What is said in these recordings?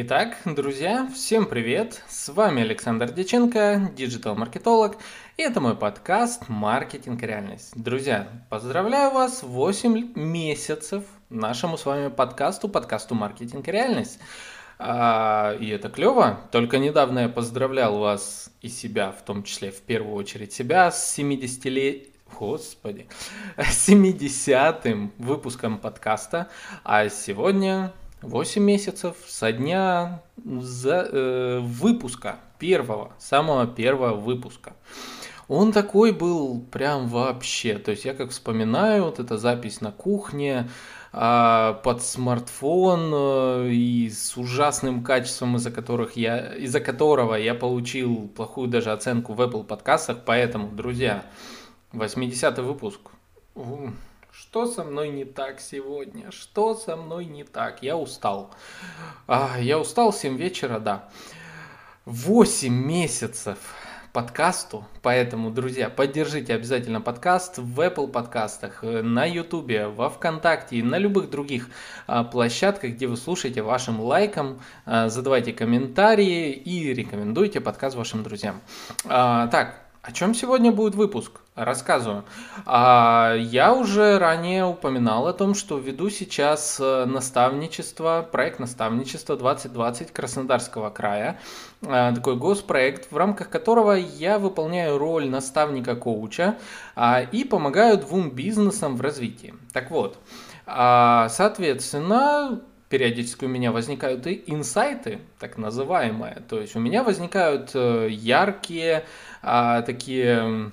Итак, друзья, всем привет! С вами Александр Деченко, диджитал-маркетолог, и это мой подкаст «Маркетинг реальность». Друзья, поздравляю вас 8 месяцев нашему с вами подкасту, подкасту «Маркетинг реальность». А, и это клево. Только недавно я поздравлял вас и себя, в том числе в первую очередь себя, с 70 лет Господи, 70-м выпуском подкаста, а сегодня 8 месяцев со дня за, э, выпуска, первого, самого первого выпуска. Он такой был прям вообще. То есть я как вспоминаю, вот эта запись на кухне, э, под смартфон э, и с ужасным качеством, из-за которых я, из-за которого я получил плохую даже оценку в Apple подкастах. Поэтому, друзья, 80 выпуск. Что со мной не так сегодня? Что со мной не так? Я устал. А, я устал 7 вечера, да. 8 месяцев подкасту, поэтому, друзья, поддержите обязательно подкаст в Apple подкастах, на YouTube, во Вконтакте и на любых других а, площадках, где вы слушаете вашим лайком, а, задавайте комментарии и рекомендуйте подкаст вашим друзьям. А, так, о чем сегодня будет выпуск? Рассказываю. А, я уже ранее упоминал о том, что веду сейчас э, наставничество, проект наставничества 2020 Краснодарского края. А, такой госпроект, в рамках которого я выполняю роль наставника-коуча а, и помогаю двум бизнесам в развитии. Так вот, соответственно, периодически у меня возникают и инсайты, так называемые. То есть у меня возникают э, яркие такие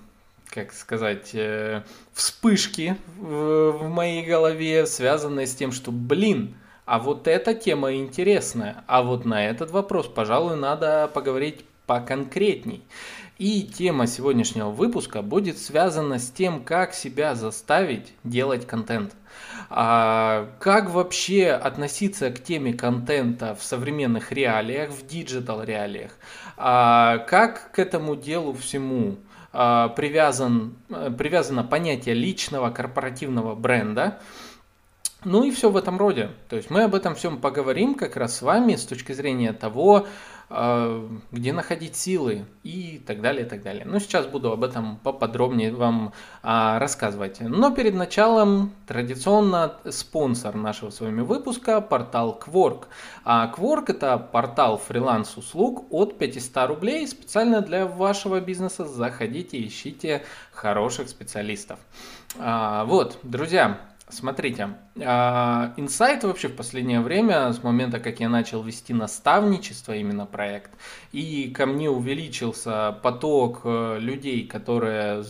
как сказать, э, вспышки в моей голове, связанные с тем, что, блин, а вот эта тема интересная, а вот на этот вопрос, пожалуй, надо поговорить поконкретней. И тема сегодняшнего выпуска будет связана с тем, как себя заставить делать контент. А как вообще относиться к теме контента в современных реалиях, в digital реалиях? А как к этому делу всему а, привязан, э, привязано понятие личного корпоративного бренда. Ну и все в этом роде. То есть мы об этом всем поговорим как раз с вами с точки зрения того, где находить силы и так далее, и так далее. Но сейчас буду об этом поподробнее вам а, рассказывать. Но перед началом традиционно спонсор нашего с вами выпуска портал Quark. А Quark это портал фриланс-услуг от 500 рублей специально для вашего бизнеса. Заходите, ищите хороших специалистов. А, вот, друзья, Смотрите, а, инсайт вообще в последнее время, с момента, как я начал вести наставничество, именно проект, и ко мне увеличился поток э, людей, которые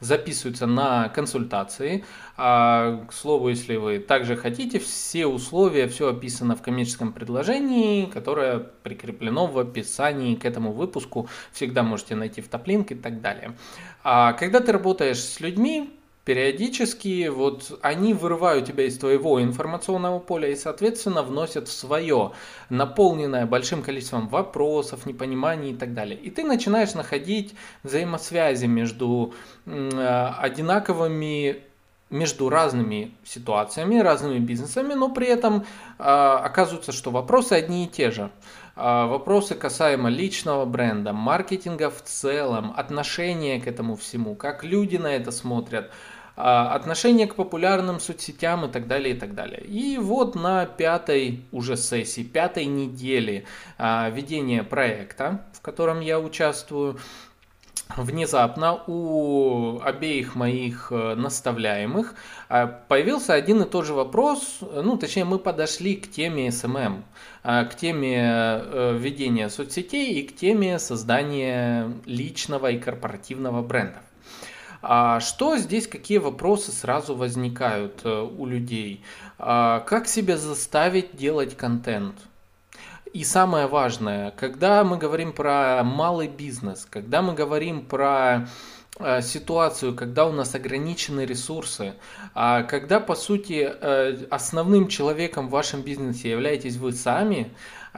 записываются на консультации. А, к слову, если вы также хотите, все условия, все описано в коммерческом предложении, которое прикреплено в описании к этому выпуску. Всегда можете найти в топлинк и так далее. А когда ты работаешь с людьми, периодически вот они вырывают тебя из твоего информационного поля и, соответственно, вносят в свое, наполненное большим количеством вопросов, непониманий и так далее. И ты начинаешь находить взаимосвязи между э, одинаковыми между разными ситуациями, разными бизнесами, но при этом э, оказывается, что вопросы одни и те же. Э, вопросы касаемо личного бренда, маркетинга в целом, отношения к этому всему, как люди на это смотрят, а, отношение к популярным соцсетям и так далее, и так далее. И вот на пятой уже сессии, пятой неделе а, ведения проекта, в котором я участвую, внезапно у обеих моих э, наставляемых а, появился один и тот же вопрос, ну, точнее, мы подошли к теме SMM, к теме э, ведения соцсетей и к теме создания личного и корпоративного бренда. А что здесь, какие вопросы сразу возникают э, у людей? А как себя заставить делать контент? И самое важное, когда мы говорим про малый бизнес, когда мы говорим про э, ситуацию, когда у нас ограничены ресурсы, а когда по сути э, основным человеком в вашем бизнесе являетесь вы сами,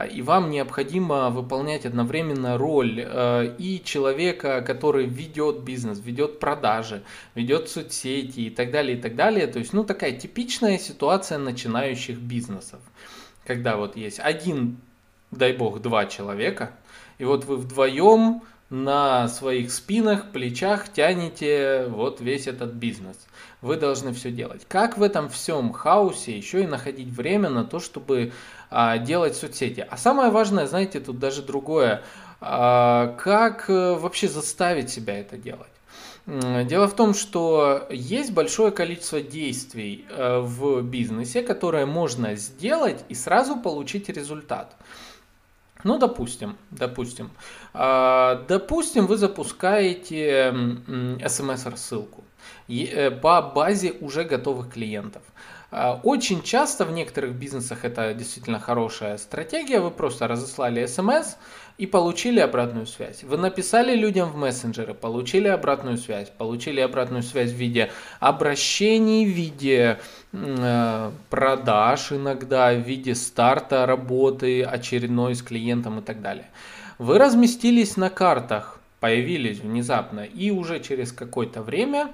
и вам необходимо выполнять одновременно роль э, и человека, который ведет бизнес, ведет продажи, ведет соцсети и так далее, и так далее. То есть, ну, такая типичная ситуация начинающих бизнесов. Когда вот есть один дай бог, два человека, и вот вы вдвоем на своих спинах, плечах тянете вот весь этот бизнес. Вы должны все делать. Как в этом всем хаосе еще и находить время на то, чтобы а, делать соцсети? А самое важное, знаете, тут даже другое. А, как а, вообще заставить себя это делать? Дело в том, что есть большое количество действий э, в бизнесе, которые можно сделать и сразу получить результат. Ну, допустим, допустим. А, допустим, вы запускаете смс-рассылку э, по базе уже готовых клиентов. А, очень часто в некоторых бизнесах это действительно хорошая стратегия. Вы просто разослали смс, и получили обратную связь. Вы написали людям в мессенджеры, получили обратную связь, получили обратную связь в виде обращений, в виде э, продаж иногда, в виде старта работы очередной с клиентом и так далее. Вы разместились на картах, появились внезапно, и уже через какое-то время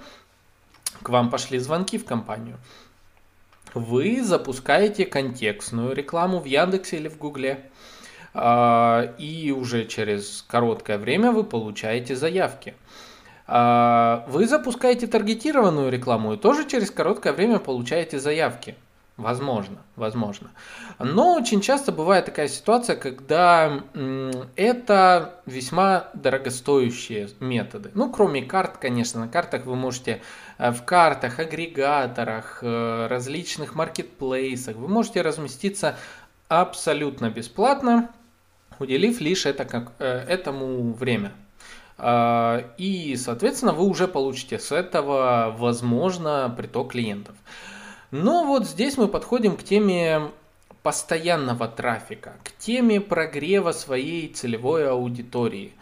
к вам пошли звонки в компанию. Вы запускаете контекстную рекламу в Яндексе или в Гугле а, и уже через короткое время вы получаете заявки. А, вы запускаете таргетированную рекламу и тоже через короткое время получаете заявки. Возможно, возможно. Но очень часто бывает такая ситуация, когда это весьма дорогостоящие методы. Ну, кроме карт, конечно, на картах вы можете э, в картах, агрегаторах, э, различных маркетплейсах, вы можете разместиться абсолютно бесплатно уделив лишь это как, э, этому время. Э, и, соответственно, вы уже получите с этого, возможно, приток клиентов. Но вот здесь мы подходим к теме постоянного трафика, к теме прогрева своей целевой аудитории.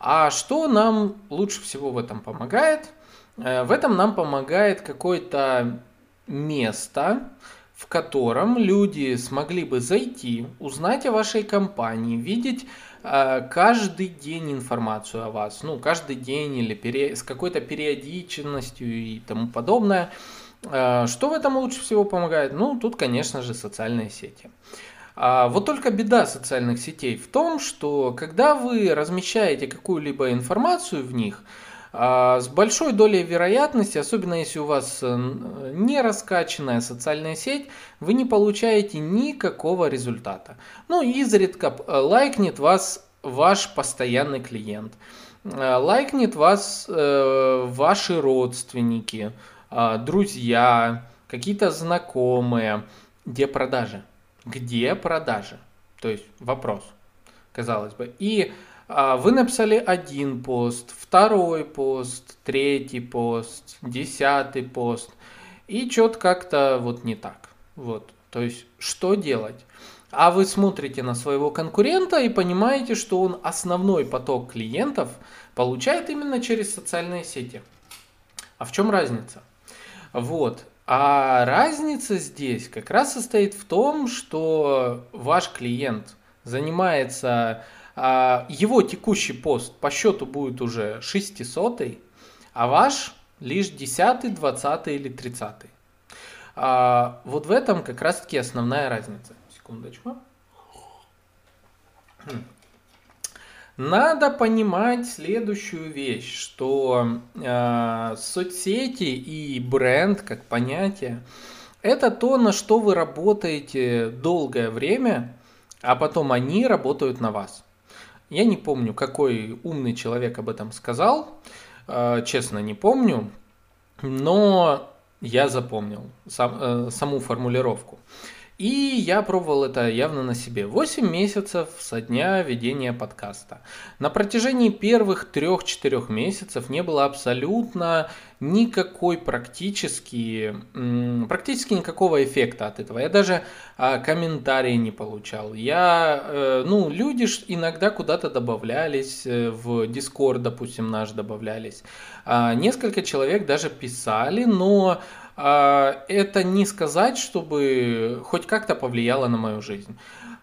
А что нам лучше всего в этом помогает? Э, в этом нам помогает какое-то место, в котором люди смогли бы зайти, узнать о вашей компании, видеть э, каждый день информацию о вас, ну, каждый день или пере... с какой-то периодичностью и тому подобное. Э, что в этом лучше всего помогает? Ну, тут, конечно же, социальные сети. А вот только беда социальных сетей в том, что когда вы размещаете какую-либо информацию в них, а, с большой долей вероятности, особенно если у вас э, не раскачанная социальная сеть, вы не получаете никакого результата. Ну, изредка э, лайкнет вас ваш постоянный клиент, э, лайкнет вас ваши родственники, друзья, какие-то знакомые. Где продажи? Где продажи? То есть вопрос, казалось бы. И а, вы написали один пост, второй пост, третий пост, десятый пост, и что-то как-то вот не так. Вот, то есть, что делать? А вы смотрите на своего конкурента и понимаете, что он основной поток клиентов получает именно через социальные сети. А в чем разница? Вот. А разница здесь как раз состоит в том, что ваш клиент занимается а, его текущий пост по счету будет уже 600, а ваш лишь 10, 20 или 30. А, вот в этом как раз таки основная разница. Секундочку. Надо понимать следующую вещь, что э, соцсети и бренд как понятие это то, на что вы работаете долгое время, а потом они работают на вас. Я не помню, какой умный человек об этом сказал, э, честно не помню, но я запомнил сам, э, саму формулировку. И я пробовал это явно на себе. 8 месяцев со дня ведения подкаста. На протяжении первых 3-4 месяцев не было абсолютно никакой практически, практически никакого эффекта от этого. Я даже а, комментарии не получал. Я, э, ну, люди иногда куда-то добавлялись, э, в Discord, допустим, наш добавлялись. А, несколько человек даже писали, но а, это не сказать, чтобы хоть как-то повлияло на мою жизнь.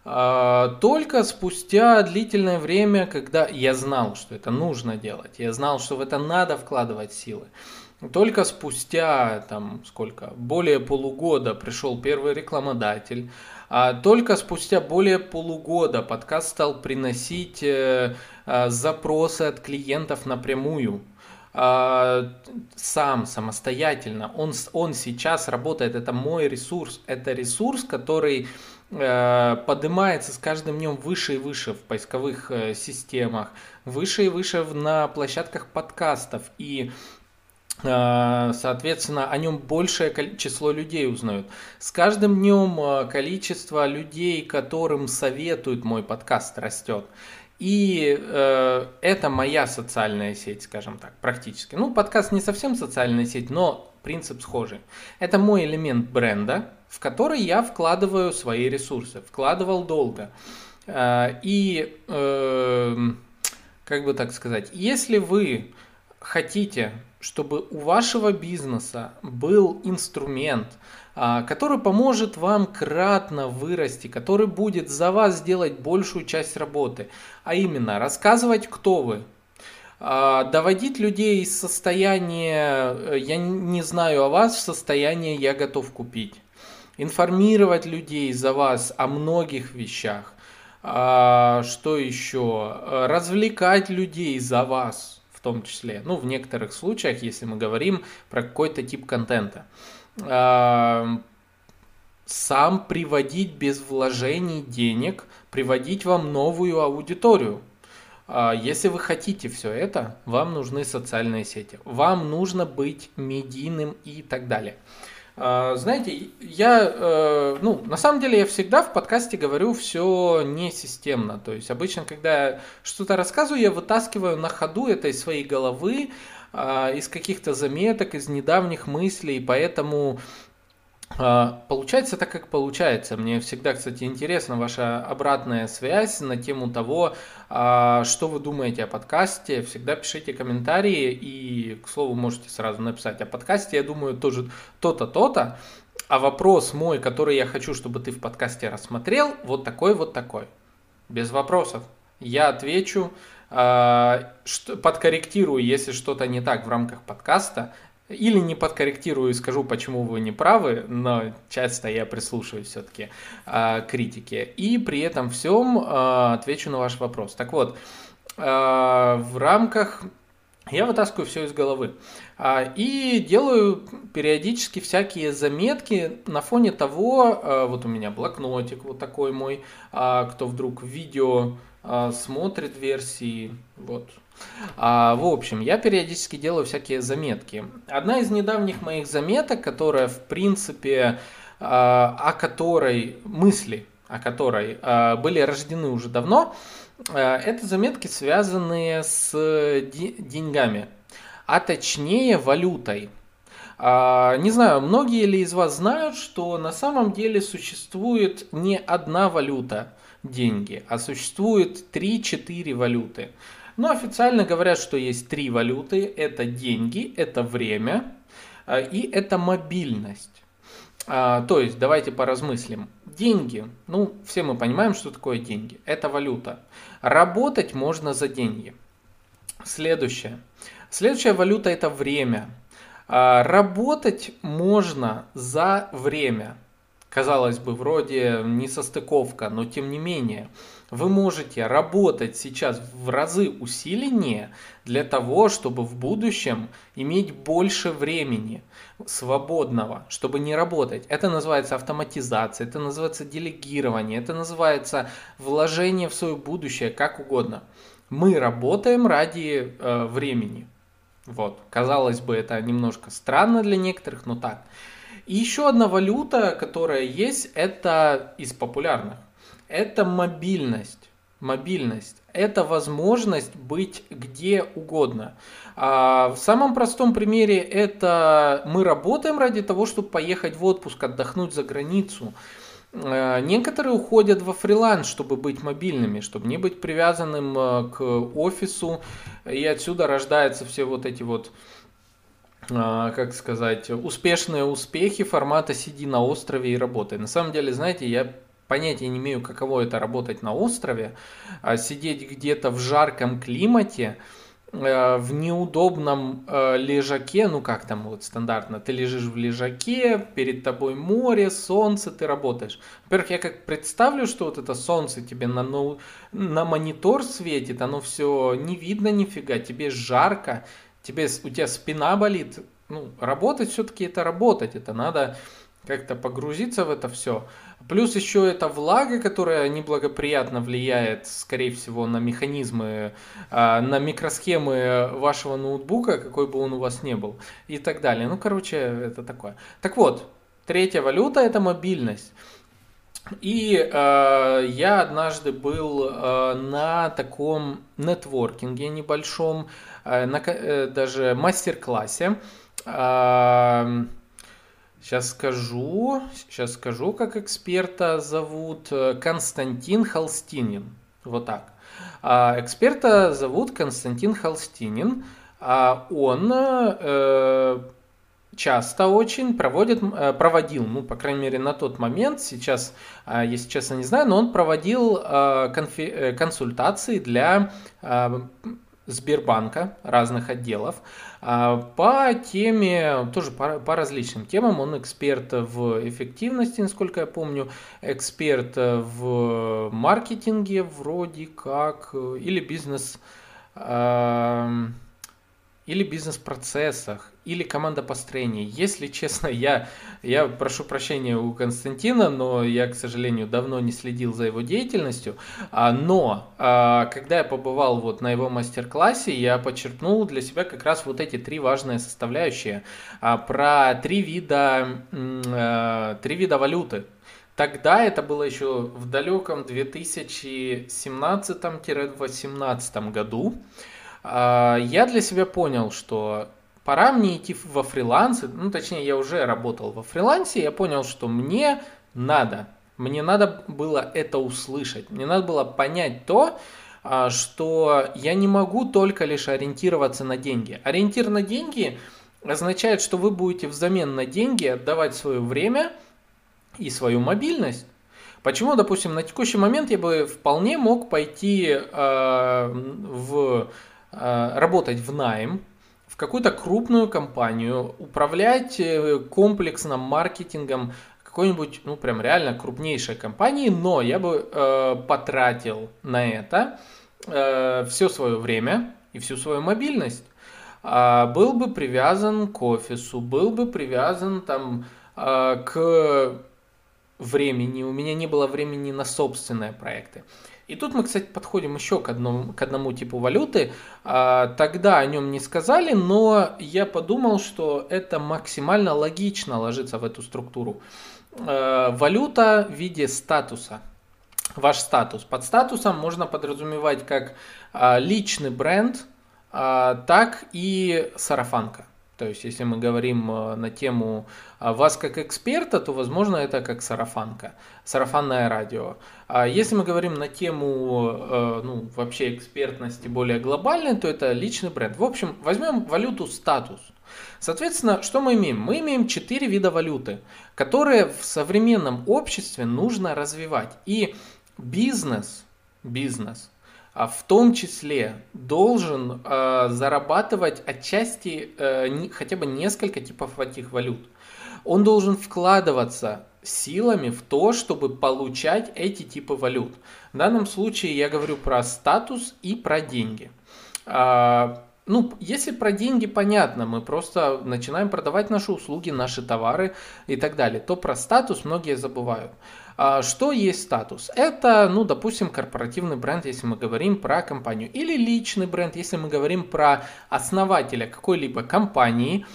Только спустя длительное время, когда я знал, что это нужно делать, я знал, что в это надо вкладывать силы, Только спустя, там, сколько, более полугода пришел первый рекламодатель, а только спустя более полугода подкаст стал приносить э, э, запросы от клиентов напрямую. А, сам, самостоятельно. Он, он сейчас работает, это мой ресурс. Это ресурс, который э, поднимается с каждым днем выше и выше в поисковых системах, выше и выше на площадках подкастов. И соответственно, о нем большее число людей узнают. С каждым днем а, количество людей, которым советуют мой подкаст, растет. И э, это моя социальная сеть, скажем так, практически. Ну, подкаст не совсем социальная сеть, но принцип схожий. Это мой элемент бренда, в который я вкладываю свои ресурсы. Вкладывал долго. Э, и, э, как бы так сказать, если вы хотите чтобы у вашего бизнеса был инструмент, а, который поможет вам кратно вырасти, который будет за вас делать большую часть работы, а именно рассказывать, кто вы, а, доводить людей из состояния э, «я не знаю о вас» в состояние «я готов купить», информировать людей за вас о многих вещах, а, что еще, развлекать людей за вас – том числе. Ну, в некоторых случаях, если мы говорим про какой-то тип контента. Сам приводить без вложений денег, приводить вам новую аудиторию. А, если вы хотите все это, вам нужны социальные сети. Вам нужно быть медийным и так далее. А, знаете, я, э, ну, на самом деле я всегда в подкасте говорю все не системно. То есть обычно, когда я что-то рассказываю, я вытаскиваю на ходу это из своей головы, а, из каких-то заметок, из недавних мыслей, поэтому получается так, как получается. Мне всегда, кстати, интересна ваша обратная связь на тему того, а, что вы думаете о подкасте. Всегда пишите комментарии и, к слову, можете сразу написать о подкасте. Я думаю, тоже то-то, то-то. А вопрос мой, который я хочу, чтобы ты в подкасте рассмотрел, вот такой, вот такой. Без вопросов. Я отвечу, а, подкорректирую, если что-то не так в рамках подкаста. Или не подкорректирую и скажу, почему вы не правы, но часто я прислушиваюсь все-таки э, а, критике. И при этом всем э, отвечу на ваш вопрос. Так вот, э, в рамках я вытаскиваю все из головы. И делаю периодически всякие заметки на фоне того, вот у меня блокнотик вот такой мой, кто вдруг видео смотрит версии, вот а, в общем, я периодически делаю всякие заметки. Одна из недавних моих заметок, которая, в принципе, а, о которой мысли, о которой а, были рождены уже давно, а, это заметки, связанные с деньгами, а точнее валютой. Не знаю, многие ли из вас знают, что на самом деле существует не одна валюта деньги, а существует 3-4 валюты. Но официально говорят, что есть три валюты. Это деньги, это время а, и это мобильность. А, то есть, давайте поразмыслим. Деньги, ну, все мы понимаем, что такое деньги. Это валюта. Работать можно за деньги. Следующее. Следующая валюта это время. А, работать можно за время. Казалось бы, вроде не состыковка, но тем не менее вы можете работать сейчас в разы усиленнее для того, чтобы в будущем иметь больше времени свободного, чтобы не работать. Это называется автоматизация, это называется делегирование, это называется вложение в свое будущее, как угодно. Мы работаем ради э, времени. Вот, казалось бы, это немножко странно для некоторых, но так. И еще одна валюта, которая есть, это из популярных это мобильность. Мобильность – это возможность быть где угодно. А в самом простом примере это мы работаем ради того, чтобы поехать в отпуск, отдохнуть за границу. А, некоторые уходят во фриланс, чтобы быть мобильными, чтобы не быть привязанным а, к офису, и отсюда рождаются все вот эти вот как сказать, успешные успехи формата «сиди на острове и работай». На самом деле, знаете, я понятия не имею, каково это работать на острове, а сидеть где-то в жарком климате э, в неудобном э, лежаке, ну как там вот стандартно, ты лежишь в лежаке, перед тобой море, солнце, ты работаешь. Во-первых, я как представлю, что вот это солнце тебе на, на монитор светит, оно все не видно нифига, тебе жарко, тебе, у тебя спина болит. Ну, работать все-таки это работать, это надо как-то погрузиться в это все. Плюс еще это влага, которая неблагоприятно влияет, скорее всего, на механизмы, а, на микросхемы вашего ноутбука, какой бы он у вас ни был, и так далее. Ну, короче, это такое. Так вот, третья валюта – это мобильность. И э, я однажды был э, на таком нетворкинге небольшом, на, э, даже мастер-классе. Э, Сейчас скажу, сейчас скажу, как эксперта зовут Константин Холстинин. Вот так. А, эксперта зовут Константин Холстинин. А он э, часто очень проводит, э, проводил, ну, по крайней мере, на тот момент, сейчас, э, если честно, не знаю, но он проводил э, конфи, э, консультации для э, Сбербанка, разных отделов, а, по теме, тоже по, по различным темам. Он эксперт в эффективности, насколько я помню, эксперт в маркетинге вроде как, или бизнес или бизнес-процессах, или командопостроении. Если честно, я, я прошу прощения у Константина, но я, к сожалению, давно не следил за его деятельностью. А, но а, когда я побывал вот на его мастер-классе, я подчеркнул для себя как раз вот эти три важные составляющие а, про три вида, три вида валюты. Тогда это было еще в далеком 2017-2018 году. Я для себя понял, что пора мне идти во фриланс, ну точнее я уже работал во фрилансе, я понял, что мне надо, мне надо было это услышать, мне надо было понять то, а, что я не могу только лишь ориентироваться на деньги. Ориентир на деньги означает, что вы будете взамен на деньги отдавать свое время и свою мобильность. Почему, допустим, на текущий момент я бы вполне мог пойти э, в Э, работать в найм, какую-то крупную компанию, управлять э, комплексным маркетингом какой-нибудь, ну, прям реально крупнейшей компании, но я бы э, потратил на это э, все свое время и всю свою мобильность. Э, был бы привязан к офису, был бы привязан там э, к времени, у меня не было времени на собственные проекты. И тут мы, кстати, подходим еще к одному, к одному типу валюты. А, тогда о нем не сказали, но я подумал, что это максимально логично ложится в эту структуру. А, валюта в виде статуса. Ваш статус. Под статусом можно подразумевать как а, личный бренд, так и сарафанка. То есть, если мы говорим на тему вас как эксперта, то, возможно, это как сарафанка, сарафанное радио. А если мы говорим на тему э, ну, вообще экспертности более глобальной, то это личный бренд. В общем, возьмем валюту статус. Соответственно, что мы имеем? Мы имеем четыре вида валюты, которые в современном обществе нужно развивать. И бизнес, бизнес а в том числе должен э, зарабатывать отчасти э, хотя бы несколько типов этих валют. Он должен вкладываться силами в то, чтобы получать эти типы валют. В данном случае я говорю про статус и про деньги. А, ну, если про деньги понятно, мы просто начинаем продавать наши услуги, наши товары и так далее, то про статус многие забывают. А что есть статус? Это, ну, допустим, корпоративный бренд, если мы говорим про компанию, или личный бренд, если мы говорим про основателя какой-либо компании,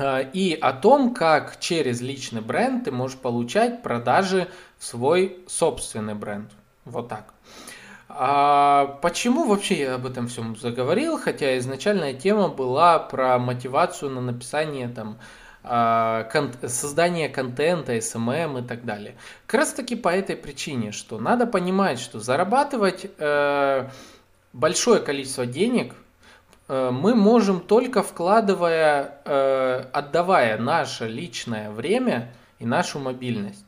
и о том, как через личный бренд ты можешь получать продажи в свой собственный бренд. Вот так. А почему вообще я об этом всем заговорил? Хотя изначальная тема была про мотивацию на написание там а, создание контента, SMM и так далее. Как раз таки по этой причине, что надо понимать, что зарабатывать э, большое количество денег мы можем только вкладывая, э, отдавая наше личное время и нашу мобильность.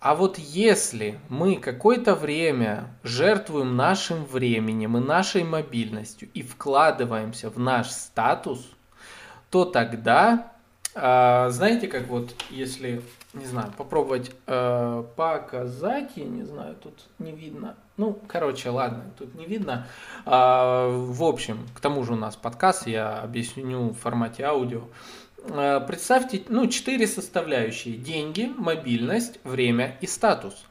А вот если мы какое-то время жертвуем нашим временем и нашей мобильностью и вкладываемся в наш статус, то тогда, а, знаете, как вот если, не знаю, попробовать э, показать, я не знаю, тут не видно. Ну, короче, ладно, тут не видно. А, в общем, к тому же у нас подкаст, я объясню в формате аудио. Э, представьте, ну, четыре составляющие. Деньги, мобильность, время и статус.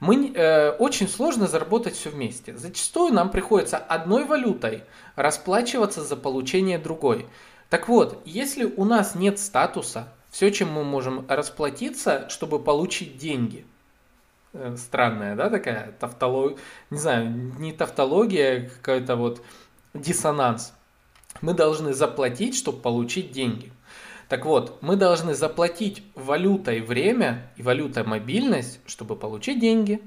Мы, э, очень сложно заработать все вместе. Зачастую нам приходится одной валютой расплачиваться за получение другой. Так вот, если у нас нет статуса, все, чем мы можем расплатиться, чтобы получить деньги. Э, странная, да, такая тавтология, не знаю, не тавтология, а какой-то вот диссонанс. Мы должны заплатить, чтобы получить деньги. Так вот, мы должны заплатить валютой время и валютой мобильность, чтобы получить деньги.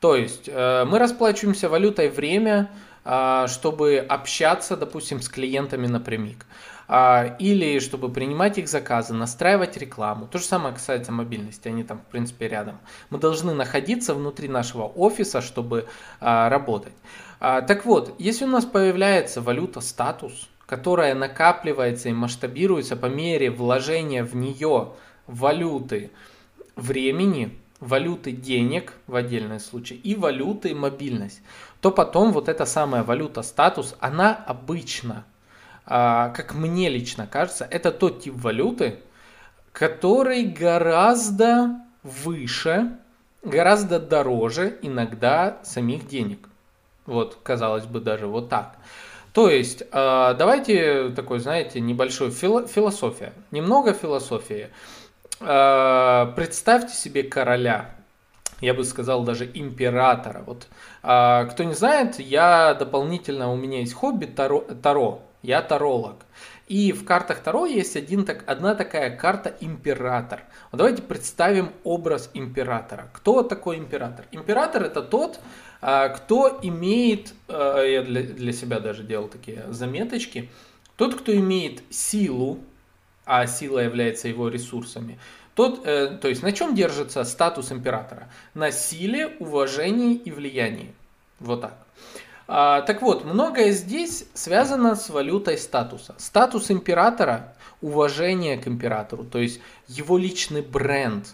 То есть э, мы расплачиваемся валютой время, э, чтобы общаться, допустим, с клиентами напрямик. Э, или чтобы принимать их заказы, настраивать рекламу. То же самое касается мобильности, они там, в принципе, рядом. Мы должны находиться внутри нашего офиса, чтобы э, работать. Э, так вот, если у нас появляется валюта статус, которая накапливается и масштабируется по мере вложения в нее валюты времени, валюты денег в отдельном случае и валюты мобильность, то потом вот эта самая валюта статус, она обычно, а, как мне лично кажется, это тот тип валюты, который гораздо выше, гораздо дороже иногда самих денег. Вот, казалось бы, даже вот так. То есть, а, давайте такой, знаете, небольшой философия, немного философии. А, представьте себе короля, я бы сказал даже императора. Вот, а, кто не знает, я дополнительно, у меня есть хобби таро, таро. Я таролог. И в картах Таро есть один, так, одна такая карта император. Вот давайте представим образ императора. Кто такой император? Император это тот, а, кто имеет, а, я для, для себя даже делал такие заметочки, тот, кто имеет силу, а сила является его ресурсами, тот, э, то есть на чем держится статус императора? На силе, уважении и влиянии. Вот так. А, так вот, многое здесь связано с валютой статуса. Статус императора, уважение к императору, то есть его личный бренд,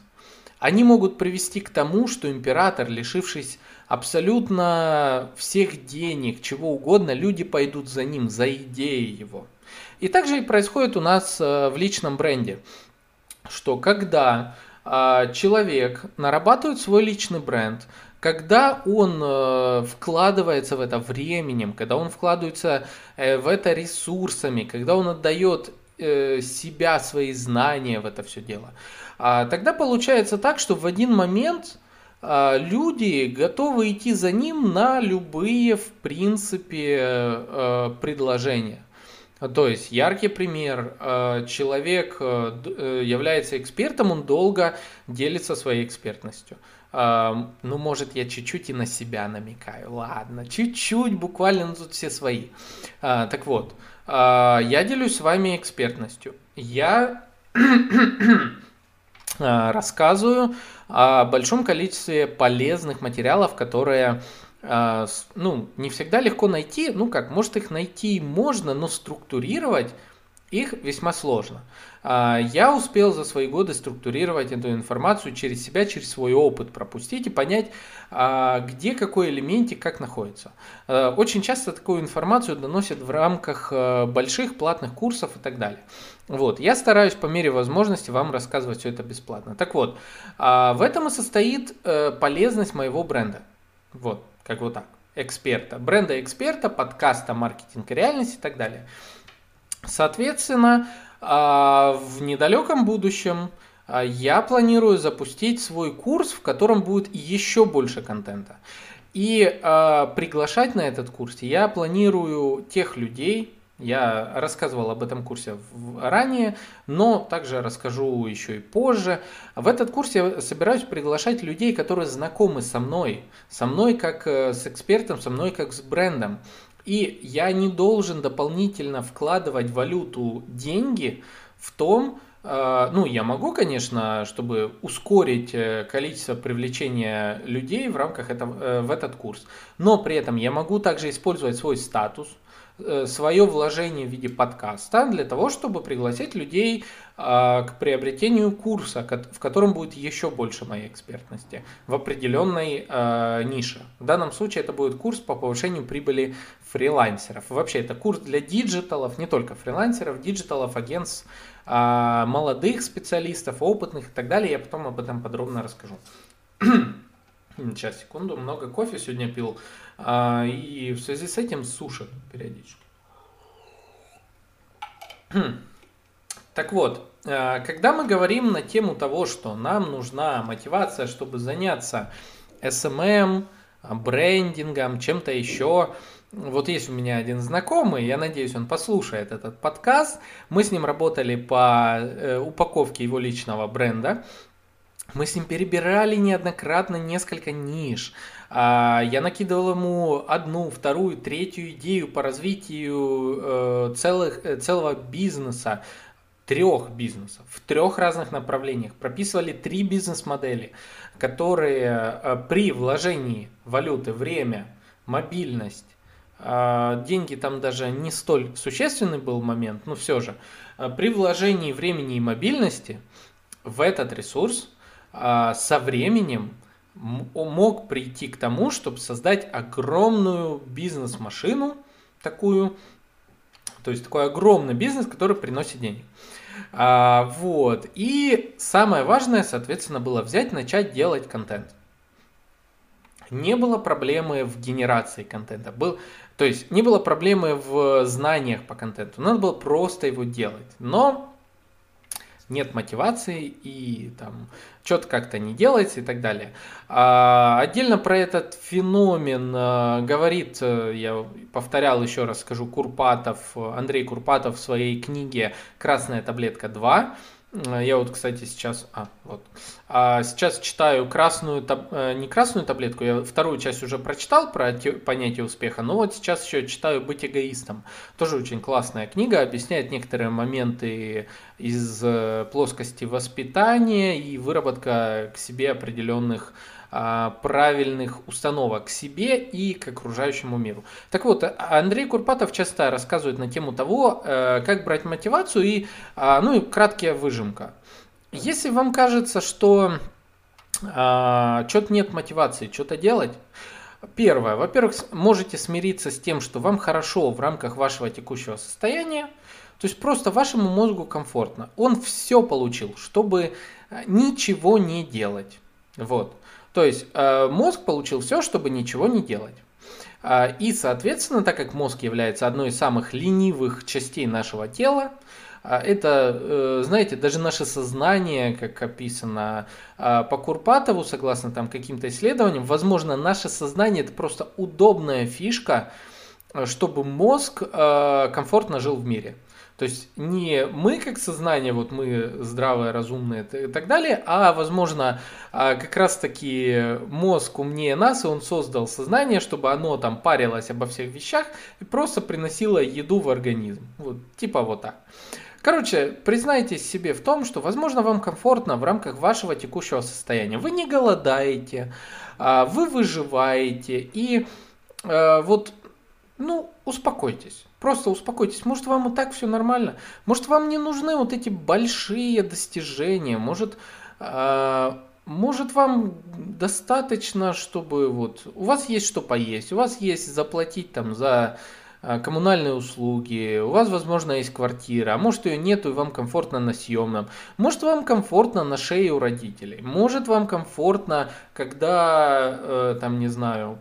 они могут привести к тому, что император, лишившись абсолютно всех денег, чего угодно, люди пойдут за ним, за идеей его. И также и происходит у нас э, в личном бренде, что когда а, человек нарабатывает свой личный бренд, когда он э, вкладывается в это временем, когда он вкладывается э, в это ресурсами, когда он отдает себя, свои знания в это все дело, а, тогда получается так, что в один момент а, люди готовы идти за ним на любые, в принципе, э, предложения. То есть яркий пример, э, человек э, является экспертом, он долго делится своей экспертностью. А, ну, может, я чуть-чуть и на себя намекаю. Ладно, чуть-чуть, буквально ну, тут все свои. Так вот, я делюсь с вами экспертностью. Я рассказываю о большом количестве полезных материалов, которые а, ну, не всегда легко найти, ну как, может их найти можно, но структурировать их весьма сложно. А, я успел за свои годы структурировать эту информацию через себя, через свой опыт пропустить и понять, а, где какой элементик как находится. Очень часто такую информацию доносят в рамках больших платных курсов и так далее. Вот, я стараюсь по мере возможности вам рассказывать все это бесплатно. Так вот, а, в этом и состоит э, полезность моего бренда. Вот, как вот так. Эксперта. Бренда эксперта, подкаста «Маркетинг реальность» и так далее. Соответственно, а, в недалеком будущем а, я планирую запустить свой курс, в котором будет еще больше контента. И приглашать на этот курс я планирую тех людей, я рассказывал об этом курсе ранее, но также расскажу еще и позже. В этот курс я собираюсь приглашать людей, которые знакомы со мной, со мной как э, с экспертом, со мной как с брендом. И я не должен дополнительно вкладывать валюту деньги в том, э, ну, я могу, конечно, чтобы ускорить э, количество привлечения людей в рамках этого, в этот курс, но при этом я могу также использовать свой статус, свое вложение в виде подкаста для того, чтобы пригласить людей к приобретению курса, в котором будет еще больше моей экспертности в определенной нише. В данном случае это будет курс по повышению прибыли фрилансеров. Вообще это курс для диджиталов, не только фрилансеров, диджиталов, агентств, а, молодых специалистов, опытных и так далее. Я потом об этом подробно расскажу. Сейчас, секунду. Много кофе сегодня пил. А, и в связи с этим суши периодически. Так вот, а, когда мы говорим на тему того, что нам нужна мотивация, чтобы заняться SMM, брендингом, чем-то еще, вот есть у меня один знакомый, я надеюсь, он послушает этот подкаст. Мы с ним работали по э, упаковке его личного бренда. Мы с ним перебирали неоднократно несколько ниш. А, я накидывал ему одну, вторую, третью идею по развитию э, целых, э, целого бизнеса, трех бизнесов, в трех разных направлениях. Прописывали три бизнес-модели, которые при вложении валюты, время, мобильность а, деньги там даже не столь существенный был момент, но все же. При вложении времени и мобильности в этот ресурс со временем мог прийти к тому, чтобы создать огромную бизнес-машину, такую, то есть такой огромный бизнес, который приносит деньги. А, вот. И самое важное, соответственно, было взять, начать делать контент. Не было проблемы в генерации контента. Был, то есть не было проблемы в знаниях по контенту, надо было просто его делать. Но нет мотивации и там что-то как-то не делается и так далее. А, отдельно про этот феномен а, говорит, э, я повторял еще раз, скажу, Курпатов, Андрей Курпатов в своей книге «Красная таблетка 2». Э, я вот, кстати, сейчас, а, вот, а, сейчас читаю красную, э, не красную таблетку, я вторую часть уже прочитал про понятие успеха, но вот сейчас еще читаю «Быть эгоистом». Тоже очень классная книга, объясняет некоторые моменты из э, плоскости воспитания и выработка к себе определенных правильных установок к себе и к окружающему миру. Так вот, Андрей Курпатов часто рассказывает на тему того, э, как брать мотивацию и, а, ну и краткая выжимка. Если вам кажется, что а, что-то нет мотивации, что-то делать, Первое. Во-первых, можете смириться с тем, что вам хорошо в рамках вашего текущего состояния. То есть просто вашему мозгу комфортно. Он все получил, чтобы ничего не делать. Вот. То есть э, мозг получил все, чтобы ничего не делать. А, и, соответственно, так как мозг является одной из самых ленивых частей нашего тела, а, это, э, знаете, даже наше сознание, как описано а, по Курпатову, согласно там каким-то исследованиям, возможно, наше сознание это просто удобная фишка, э, чтобы мозг комфортно жил в мире. То есть не мы как сознание, вот мы здравые, разумные и так далее, а возможно а, как раз таки мозг умнее нас, и он создал сознание, чтобы оно там парилось обо всех вещах и просто приносило еду в организм. Вот, типа вот так. Короче, признайтесь себе в том, что, возможно, вам комфортно в рамках вашего текущего состояния. Вы не голодаете, а, вы выживаете, и а, вот, ну, успокойтесь. Просто успокойтесь. Может, вам и так все нормально. Может, вам не нужны вот эти большие достижения. Может, э, может вам достаточно, чтобы вот у вас есть что поесть, у вас есть заплатить там за э, коммунальные услуги, у вас, возможно, есть квартира, а может ее нету и вам комфортно на съемном, может вам комфортно на шее у родителей, может вам комфортно, когда, э, там, не знаю,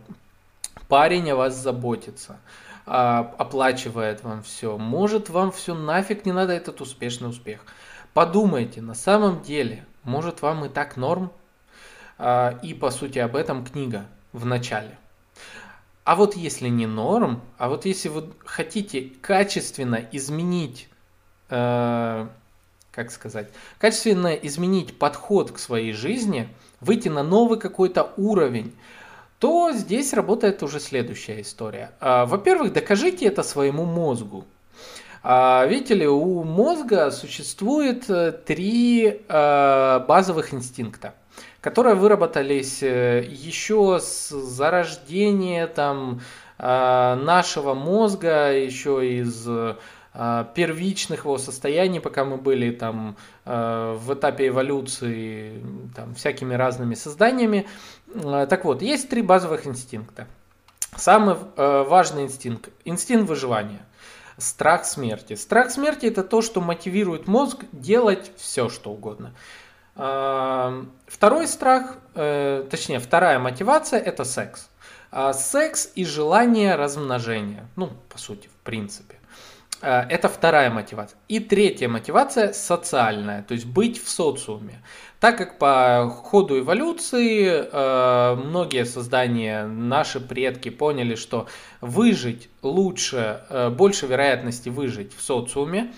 парень о вас заботится а, оплачивает вам все. Может, вам все нафиг не надо этот успешный успех. Подумайте, на самом деле, может, вам и так норм? А, и, по сути, об этом книга в начале. А вот если не норм, а вот если вы хотите качественно изменить, э, как сказать, качественно изменить подход к своей жизни, выйти на новый какой-то уровень, то здесь работает уже следующая история. А, во-первых, докажите это своему мозгу. А, видите ли, у мозга существует э, три э, базовых инстинкта, которые выработались э, еще с зарождения там, нашего мозга, еще из первичных его состояний, пока мы были там в этапе эволюции там, всякими разными созданиями. Так вот, есть три базовых инстинкта. Самый важный инстинкт – инстинкт выживания страх смерти. Страх смерти это то, что мотивирует мозг делать все, что угодно. А, второй страх, э, точнее, вторая мотивация это секс. А, секс и желание размножения. Ну, по сути, в принципе. А, это вторая мотивация. И третья мотивация социальная, то есть быть в социуме. Так как по ходу эволюции э, многие создания, наши предки поняли, что выжить лучше, э, больше вероятности выжить в социуме,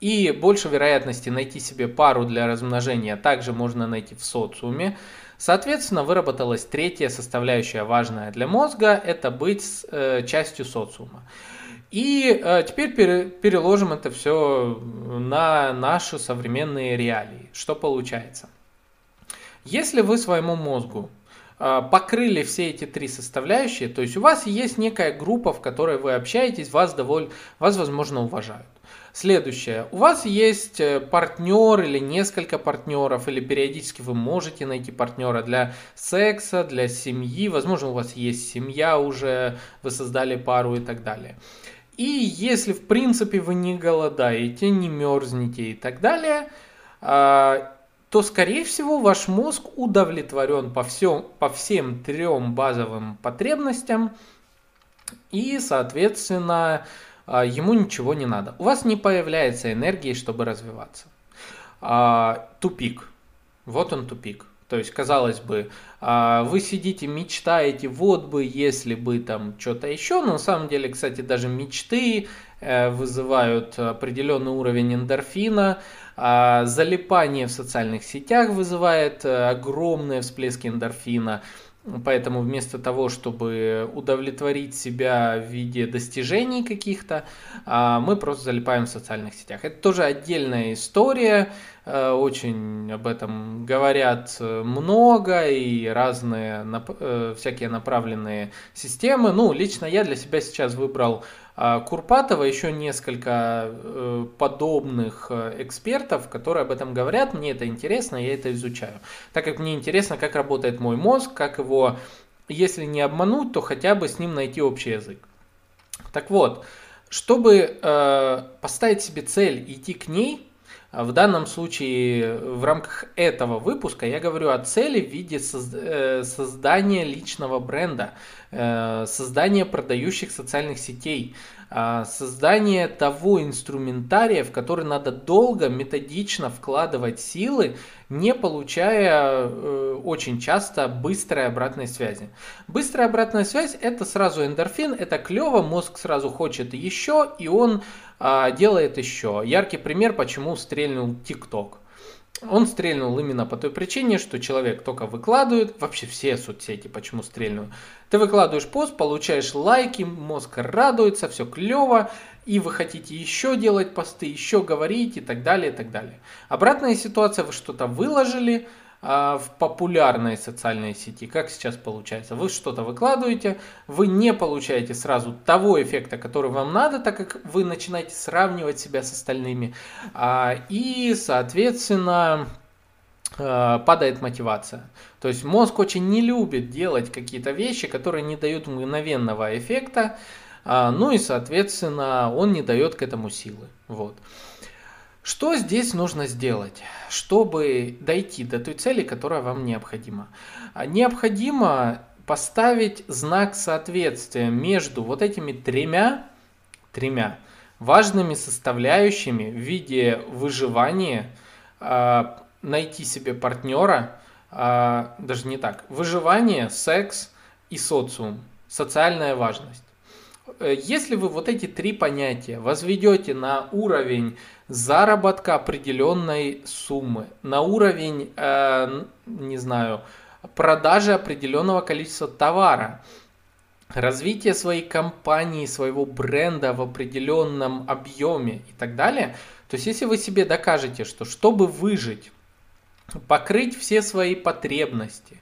и больше вероятности найти себе пару для размножения также можно найти в социуме. Соответственно, выработалась третья составляющая важная для мозга – это быть э, частью социума. И э, теперь пере, переложим это все на наши современные реалии. Что получается? Если вы своему мозгу а, покрыли все эти три составляющие, то есть у вас есть некая группа, в которой вы общаетесь, вас довольно, вас возможно уважают. Следующее. У вас есть э, партнер или несколько партнеров, или периодически вы можете найти партнера для секса, для семьи. Возможно, у вас есть семья уже, вы создали пару и так далее. И если, в принципе, вы не голодаете, не мерзнете и так далее, а, то, скорее всего, ваш мозг удовлетворен по, всем, по всем трем базовым потребностям, и, соответственно, а, ему ничего не надо. У вас не появляется энергии, чтобы развиваться. А, тупик. Вот он тупик. То есть, казалось бы, а, вы сидите, мечтаете, вот бы, если бы там что-то еще, но на самом деле, кстати, даже мечты э, вызывают определенный уровень эндорфина, а залипание в социальных сетях вызывает э, огромные всплески эндорфина. Поэтому вместо того, чтобы удовлетворить себя в виде достижений каких-то, а, мы просто залипаем в социальных сетях. Это тоже отдельная история, э, очень об этом говорят э, много и разные всякие направленные системы. Ну, лично я для себя сейчас выбрал Курпатова, еще несколько э, подобных э, экспертов, которые об этом говорят. Мне это интересно, я это изучаю. Так как мне интересно, как работает мой мозг, как его, если не обмануть, то хотя бы с ним найти общий язык. Так вот, чтобы э, поставить себе цель, идти к ней, в данном случае в рамках этого выпуска я говорю о цели в виде создания личного бренда, создание продающих социальных сетей, а, создание того инструментария, в который надо долго, методично вкладывать силы, не получая э, очень часто быстрой обратной связи. Быстрая обратная связь это сразу эндорфин, это клево, мозг сразу хочет еще, и он а, делает еще. Яркий пример, почему стрельнул ТикТок. Он стрельнул именно по той причине, что человек только выкладывает, вообще все соцсети, почему стрельнул. Ты выкладываешь пост, получаешь лайки, мозг радуется, все клево, и вы хотите еще делать посты, еще говорить и так далее, и так далее. Обратная ситуация, вы что-то выложили, в популярной социальной сети. Как сейчас получается? Вы что-то выкладываете, вы не получаете сразу того эффекта, который вам надо, так как вы начинаете сравнивать себя с остальными. А, и, соответственно, а, падает мотивация. То есть мозг очень не любит делать какие-то вещи, которые не дают мгновенного эффекта, ну и, соответственно, он не дает к этому силы. Вот. Что здесь нужно сделать, чтобы дойти до той цели, которая вам необходима? А, необходимо поставить знак соответствия между вот этими тремя, тремя важными составляющими в виде выживания, а, найти себе партнера, а, даже не так, выживание, секс и социум, социальная важность. Э, если вы вот эти три понятия возведете на уровень заработка определенной суммы, на уровень, э, не знаю, продажи определенного количества товара, развитие своей компании, своего бренда в определенном объеме и так далее. То есть, если вы себе докажете, что чтобы выжить, покрыть все свои потребности,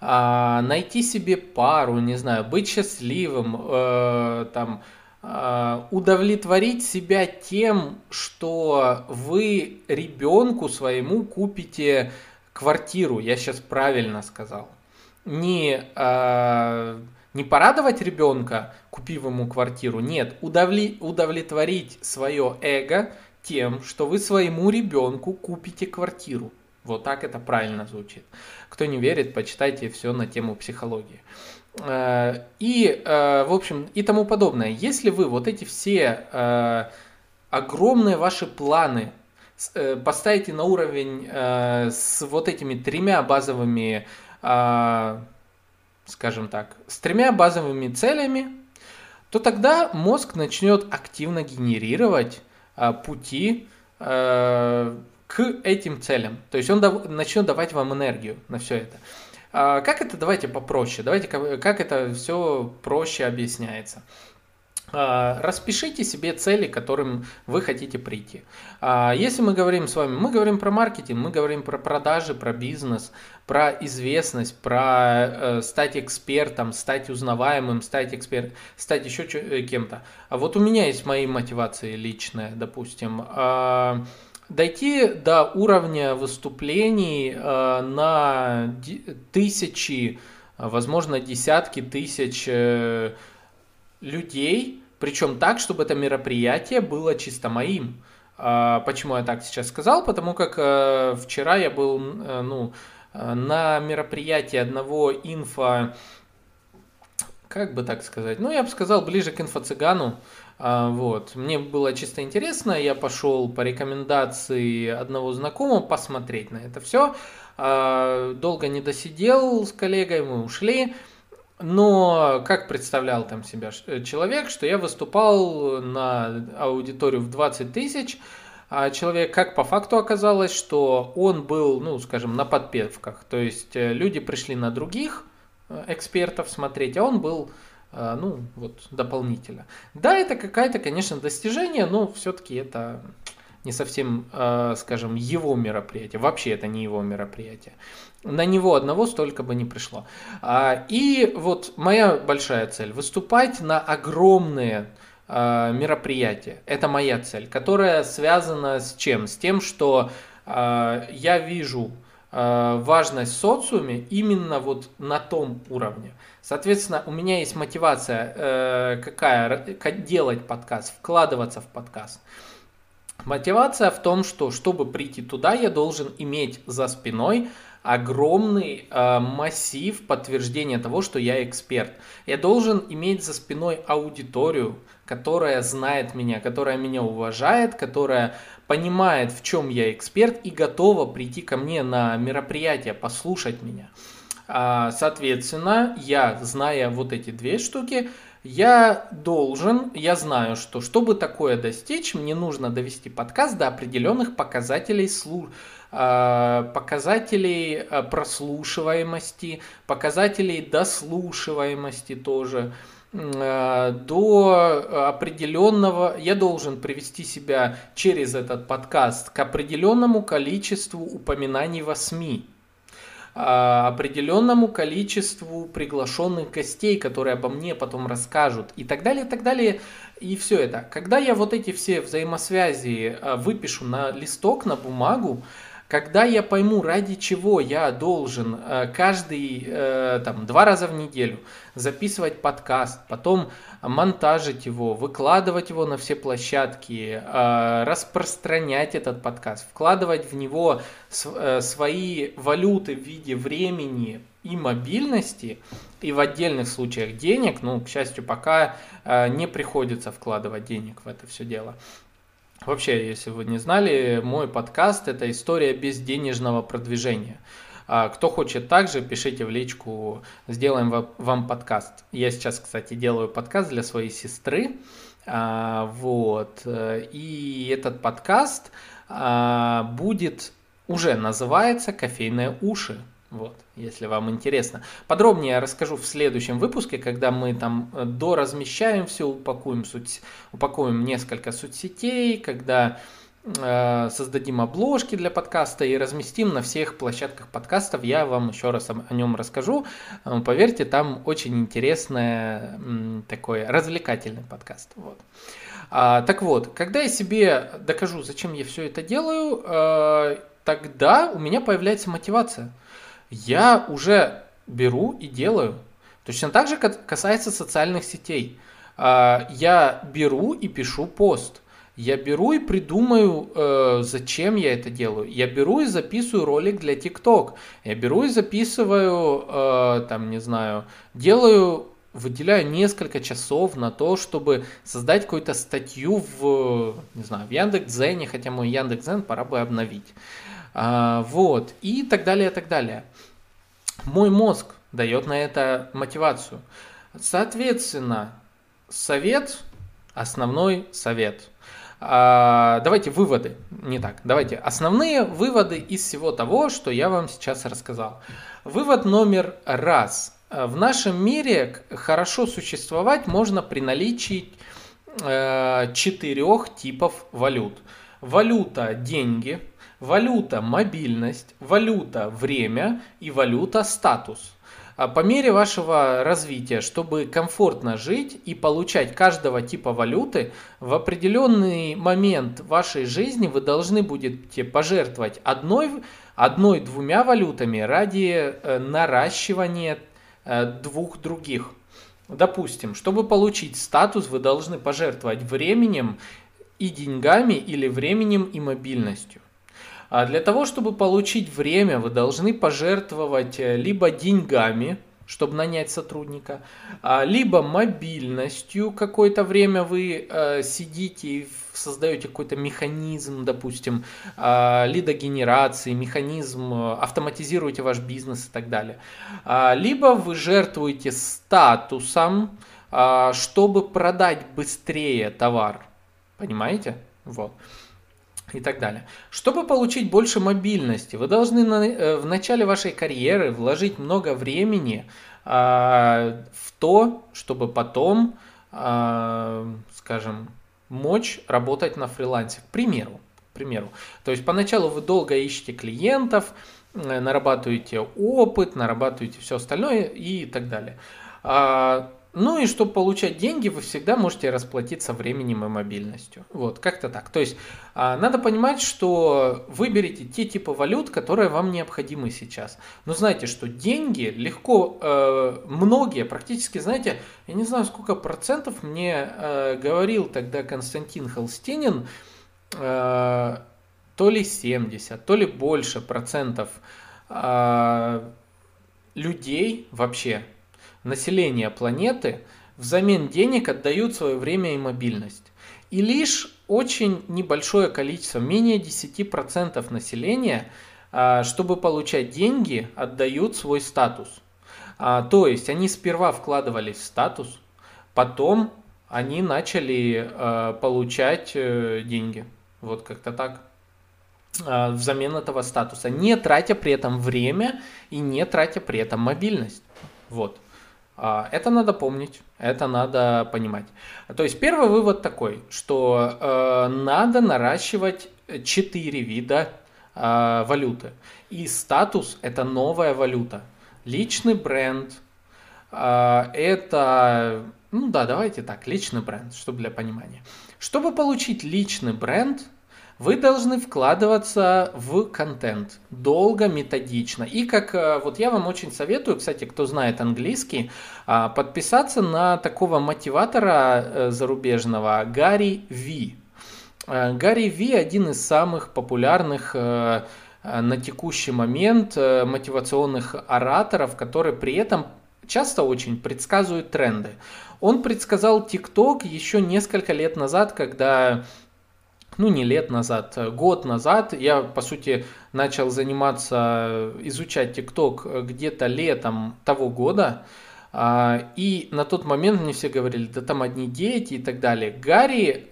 а, найти себе пару, не знаю, быть счастливым, э, там, э, удовлетворить себя тем, что вы ребенку своему купите квартиру, я сейчас правильно сказал, не э, не порадовать ребенка, купив ему квартиру, нет, удовли, удовлетворить свое эго тем, что вы своему ребенку купите квартиру. Вот так это правильно звучит. Кто не верит, почитайте все на тему психологии. Э, и, э, в общем, и тому подобное. Если вы вот эти все э, огромные ваши планы поставите на уровень с вот этими тремя базовыми скажем так, с тремя базовыми целями, то тогда мозг начнет активно генерировать пути к этим целям. То есть он дав- начнет давать вам энергию на все это. А, как это? Давайте попроще. Давайте как это все проще объясняется. А, распишите себе цели, к которым вы хотите прийти. А, если мы говорим с вами, мы говорим про маркетинг, мы говорим про продажи, про бизнес, про известность, про э, стать экспертом, стать узнаваемым, стать эксперт, стать еще кем-то. А вот у меня есть мои мотивации личные, допустим. А, дойти до уровня выступлений на тысячи, возможно, десятки тысяч э, людей, причем так, чтобы это мероприятие было чисто моим. А, почему я так сейчас сказал? Потому как э, вчера я был э, ну, э, на мероприятии одного инфо, как бы так сказать, ну я бы сказал ближе к инфо-цыгану, вот. Мне было чисто интересно, я пошел по рекомендации одного знакомого посмотреть на это все. А, долго не досидел с коллегой, мы ушли. Но как представлял там себя э, человек, что я выступал на аудиторию в 20 тысяч, а человек, как по факту оказалось, что он был, ну, скажем, на подпевках. То есть э, люди пришли на других э, экспертов смотреть, а он был, ну, вот, дополнительно. Да, это какая-то, конечно, достижение, но все-таки это не совсем, скажем, его мероприятие. Вообще это не его мероприятие на него одного столько бы не пришло. А, и вот моя большая цель выступать на огромные а, мероприятия. Это моя цель, которая связана с чем? С тем, что а, я вижу важность социуме именно вот на том уровне. Соответственно, у меня есть мотивация э, какая делать подкаст, вкладываться в подкаст. Мотивация в том, что чтобы прийти туда, я должен иметь за спиной огромный э, массив подтверждения того, что я эксперт. Я должен иметь за спиной аудиторию, которая знает меня, которая меня уважает, которая понимает, в чем я эксперт и готова прийти ко мне на мероприятие, послушать меня. Соответственно, я, зная вот эти две штуки, я должен, я знаю, что чтобы такое достичь, мне нужно довести подкаст до определенных показателей слушания Э, показателей э, прослушиваемости, показателей дослушиваемости тоже до определенного, я должен привести себя через этот подкаст к определенному количеству упоминаний в СМИ, определенному количеству приглашенных гостей, которые обо мне потом расскажут и так далее, и так далее. И все это. Когда я вот эти все взаимосвязи выпишу на листок, на бумагу, когда я пойму, ради чего я должен э, каждый, э, там, два раза в неделю записывать подкаст, потом монтажить его, выкладывать его на все площадки, э, распространять этот подкаст, вкладывать в него свои валюты в виде времени и мобильности, и в отдельных случаях денег, ну, к счастью, пока не приходится вкладывать денег в это все дело. Вообще, если вы не знали, мой подкаст – это история без денежного продвижения. А кто хочет также, пишите в личку, сделаем вам подкаст. Я сейчас, кстати, делаю подкаст для своей сестры. А, вот. И этот подкаст а, будет, уже называется «Кофейные уши». Вот, если вам интересно. Подробнее я расскажу в следующем выпуске, когда мы там э, доразмещаем все, упакуем, соц... упакуем несколько соцсетей, когда э, создадим обложки для подкаста и разместим на всех площадках подкастов. Я вам еще раз о, о нем расскажу. Э, поверьте, там очень интересный такой развлекательный подкаст. Вот. А, так вот, когда я себе докажу, зачем я все это делаю, э, тогда у меня появляется мотивация я уже беру и делаю. Точно так же касается социальных сетей. А, я беру и пишу пост. Я беру и придумаю, э, зачем я это делаю. Я беру и записываю ролик для ТикТок. Я беру и записываю, э, там, не знаю, делаю, выделяю несколько часов на то, чтобы создать какую-то статью в, не знаю, в Яндекс.Зене, хотя мой Яндекс.Зен пора бы обновить. А, вот, и так далее, и так далее. Мой мозг дает на это мотивацию. Соответственно, совет, основной совет. А, давайте выводы, не так, давайте основные выводы из всего того, что я вам сейчас рассказал. Вывод номер раз. В нашем мире хорошо существовать можно при наличии э, четырех типов валют. Валюта – деньги, валюта мобильность, валюта время и валюта статус. А по мере вашего развития, чтобы комфортно жить и получать каждого типа валюты, в определенный момент вашей жизни вы должны будете пожертвовать одной, одной-двумя валютами ради э, наращивания э, двух других. Допустим, чтобы получить статус, вы должны пожертвовать временем и деньгами или временем и мобильностью. А для того, чтобы получить время, вы должны пожертвовать э, либо деньгами, чтобы нанять сотрудника, а, либо мобильностью какое-то время вы э, сидите и создаете какой-то механизм, допустим, э, лидогенерации, механизм, э, автоматизируете ваш бизнес и так далее. А, либо вы жертвуете статусом, чтобы продать быстрее товар. Понимаете? Вот и так далее. Чтобы получить больше мобильности, вы должны на, э, в начале вашей карьеры вложить много времени э, в то, чтобы потом, э, скажем, мочь работать на фрилансе. К примеру, к примеру. То есть поначалу вы долго ищете клиентов, э, нарабатываете опыт, нарабатываете все остальное и так далее. А, ну и чтобы получать деньги, вы всегда можете расплатиться временем и мобильностью. Вот, как-то так. То есть а, надо понимать, что выберите те типы валют, которые вам необходимы сейчас. Но знаете, что деньги легко, э, многие, практически, знаете, я не знаю, сколько процентов мне э, говорил тогда Константин Холстинин, э, то ли 70, то ли больше процентов людей вообще населения планеты взамен денег отдают свое время и мобильность. И лишь очень небольшое количество, менее 10% населения, а, чтобы получать деньги, отдают свой статус. А, то есть они сперва вкладывались в статус, потом они начали а, получать э, деньги. Вот как-то так взамен этого статуса, не тратя при этом время и не тратя при этом мобильность. Вот. А, это надо помнить, это надо понимать. То есть первый вывод такой, что э, надо наращивать 4 вида э, валюты. И статус это новая валюта. Личный бренд э, это, ну да, давайте так, личный бренд, чтобы для понимания. Чтобы получить личный бренд, вы должны вкладываться в контент долго, методично. И как э, вот я вам очень советую, кстати, кто знает английский, а, подписаться на такого мотиватора э, зарубежного Гарри Ви. Э, Гарри Ви один из самых популярных на текущий момент мотивационных ораторов, который при этом часто очень предсказывает тренды. Он предсказал TikTok еще несколько лет назад, когда ну не лет назад, год назад я, по сути, начал заниматься, изучать ТикТок где-то летом того года. А, и на тот момент мне все говорили, да там одни дети и так далее. Гарри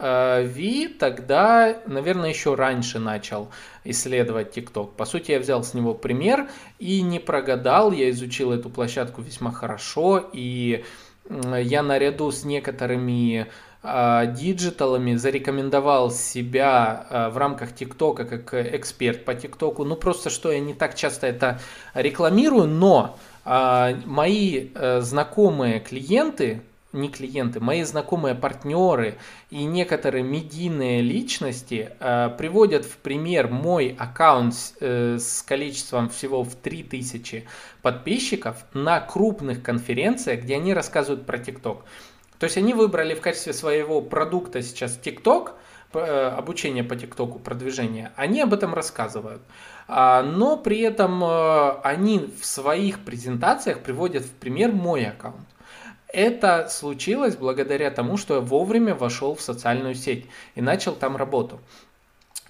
Ви тогда, наверное, еще раньше начал исследовать ТикТок. По сути, я взял с него пример и не прогадал. Я изучил эту площадку весьма хорошо. И я наряду с некоторыми диджиталами зарекомендовал себя в рамках ТикТока как эксперт по ТикТоку. Ну, просто что я не так часто это рекламирую, но а, мои э, знакомые клиенты, не клиенты, мои знакомые партнеры и некоторые медийные личности э, приводят в пример мой аккаунт э, с количеством всего в 3000 подписчиков на крупных конференциях, где они рассказывают про ТикТок. То есть они выбрали в качестве своего продукта сейчас ТикТок, обучение по ТикТоку, продвижение, они об этом рассказывают. А, но при этом э, они в своих презентациях приводят в пример мой аккаунт. Это случилось благодаря тому, что я вовремя вошел в социальную сеть и начал там работу.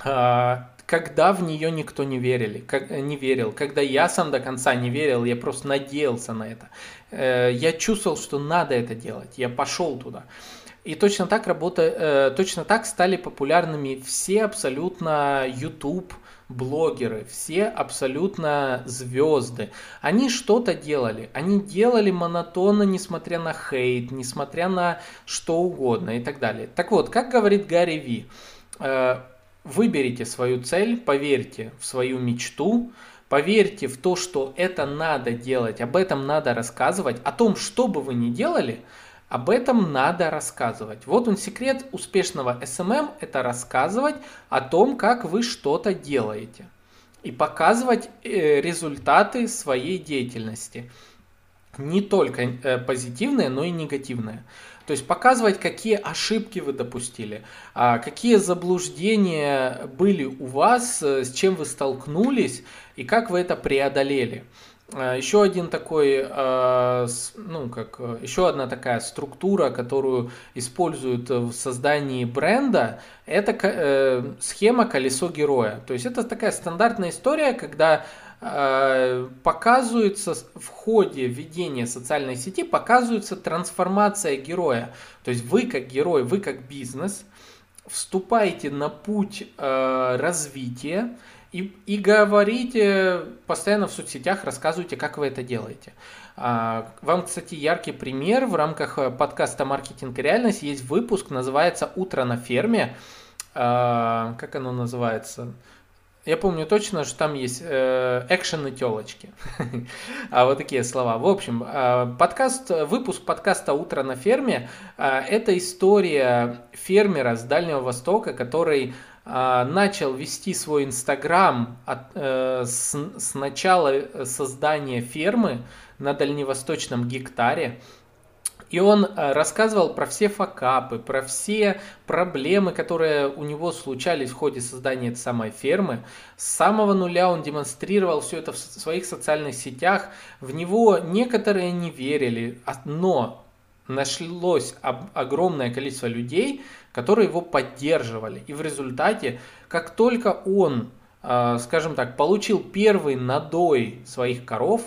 А, когда в нее никто не верили, как, не верил, когда я сам до конца не верил, я просто надеялся на это. Э, я чувствовал, что надо это делать, я пошел туда. И точно так работа, э, точно так стали популярными все абсолютно YouTube, блогеры, все абсолютно звезды. Они что-то делали. Они делали монотонно, несмотря на хейт, несмотря на что угодно и так далее. Так вот, как говорит Гарри Ви, э, выберите свою цель, поверьте в свою мечту, поверьте в то, что это надо делать, об этом надо рассказывать, о том, что бы вы ни делали – об этом надо рассказывать. Вот он секрет успешного SMM – это рассказывать о том, как вы что-то делаете. И показывать э, результаты своей деятельности. Не только э, позитивные, но и негативные. То есть показывать, какие ошибки вы допустили, а какие заблуждения были у вас, э, с чем вы столкнулись и как вы это преодолели. А, еще один такой, а, ну как, э, еще одна такая структура, которую используют в создании бренда, это э, схема колесо героя. То есть это такая стандартная история, когда показывается в ходе ведения социальной сети, показывается трансформация героя. То есть вы как герой, вы как бизнес вступаете на путь развития, и, и говорите постоянно в соцсетях, рассказывайте, как вы это делаете. А, вам, кстати, яркий пример в рамках э, подкаста «Маркетинг и реальность» есть выпуск, называется «Утро на ферме». А, как оно называется? Я помню точно, что там есть э, экшен и телочки. а вот такие слова. В общем, э, подкаст, выпуск подкаста «Утро на ферме» это история фермера с Дальнего Востока, который а, начал вести свой Инстаграм э, с, с начала создания фермы на дальневосточном гектаре. И он э, рассказывал про все факапы, про все проблемы, которые у него случались в ходе создания этой самой фермы. С самого нуля он демонстрировал все это в своих социальных сетях. В него некоторые не верили, а, но нашлось огромное количество людей, которые его поддерживали. И в результате, как только он, э, скажем так, получил первый надой своих коров,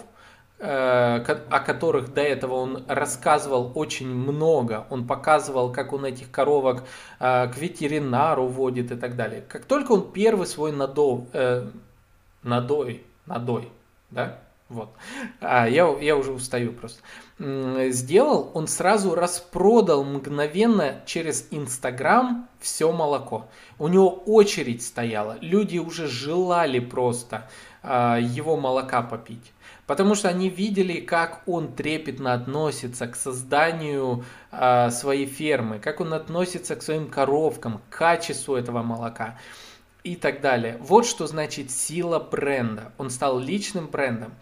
э, о которых до этого он рассказывал очень много, он показывал, как он этих коровок э, к ветеринару водит и так далее. Как только он первый свой надой, надой, надой, да, вот. А, я, я уже устаю просто. Сделал, он сразу распродал мгновенно через Инстаграм все молоко. У него очередь стояла. Люди уже желали просто а, его молока попить. Потому что они видели, как он трепетно относится к созданию а, своей фермы, как он относится к своим коровкам, к качеству этого молока и так далее. Вот что значит сила бренда. Он стал личным брендом.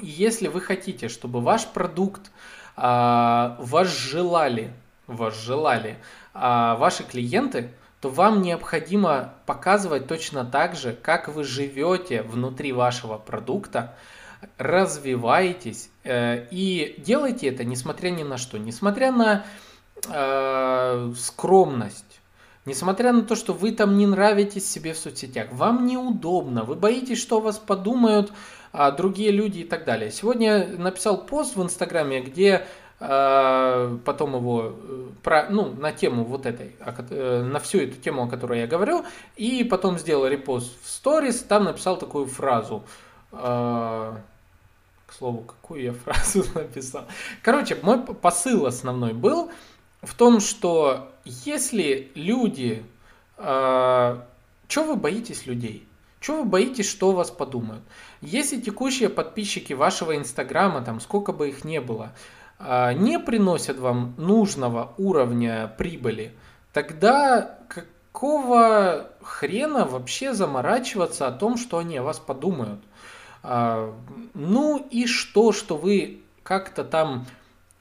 Если вы хотите, чтобы ваш продукт а, вас желали, вас желали а, ваши клиенты, то вам необходимо показывать точно так же, как вы живете внутри вашего продукта, развиваетесь э, и делайте это несмотря ни на что, несмотря на э, скромность, Несмотря на то, что вы там не нравитесь себе в соцсетях, вам неудобно, вы боитесь, что вас подумают другие люди и так далее. Сегодня написал пост в Инстаграме, где а, потом его э, про, ну, на тему вот этой, э, на всю эту тему, о которой я говорю, и потом сделал репост в сторис, там написал такую фразу. А, к слову, какую я фразу написал? Короче, мой посыл основной был в том, что если люди... Что вы боитесь людей? Чего вы боитесь, что вас подумают? Если текущие подписчики вашего инстаграма, там сколько бы их не было, э, не приносят вам нужного уровня прибыли, тогда какого хрена вообще заморачиваться о том, что они о вас подумают? Э, ну и что, что вы как-то там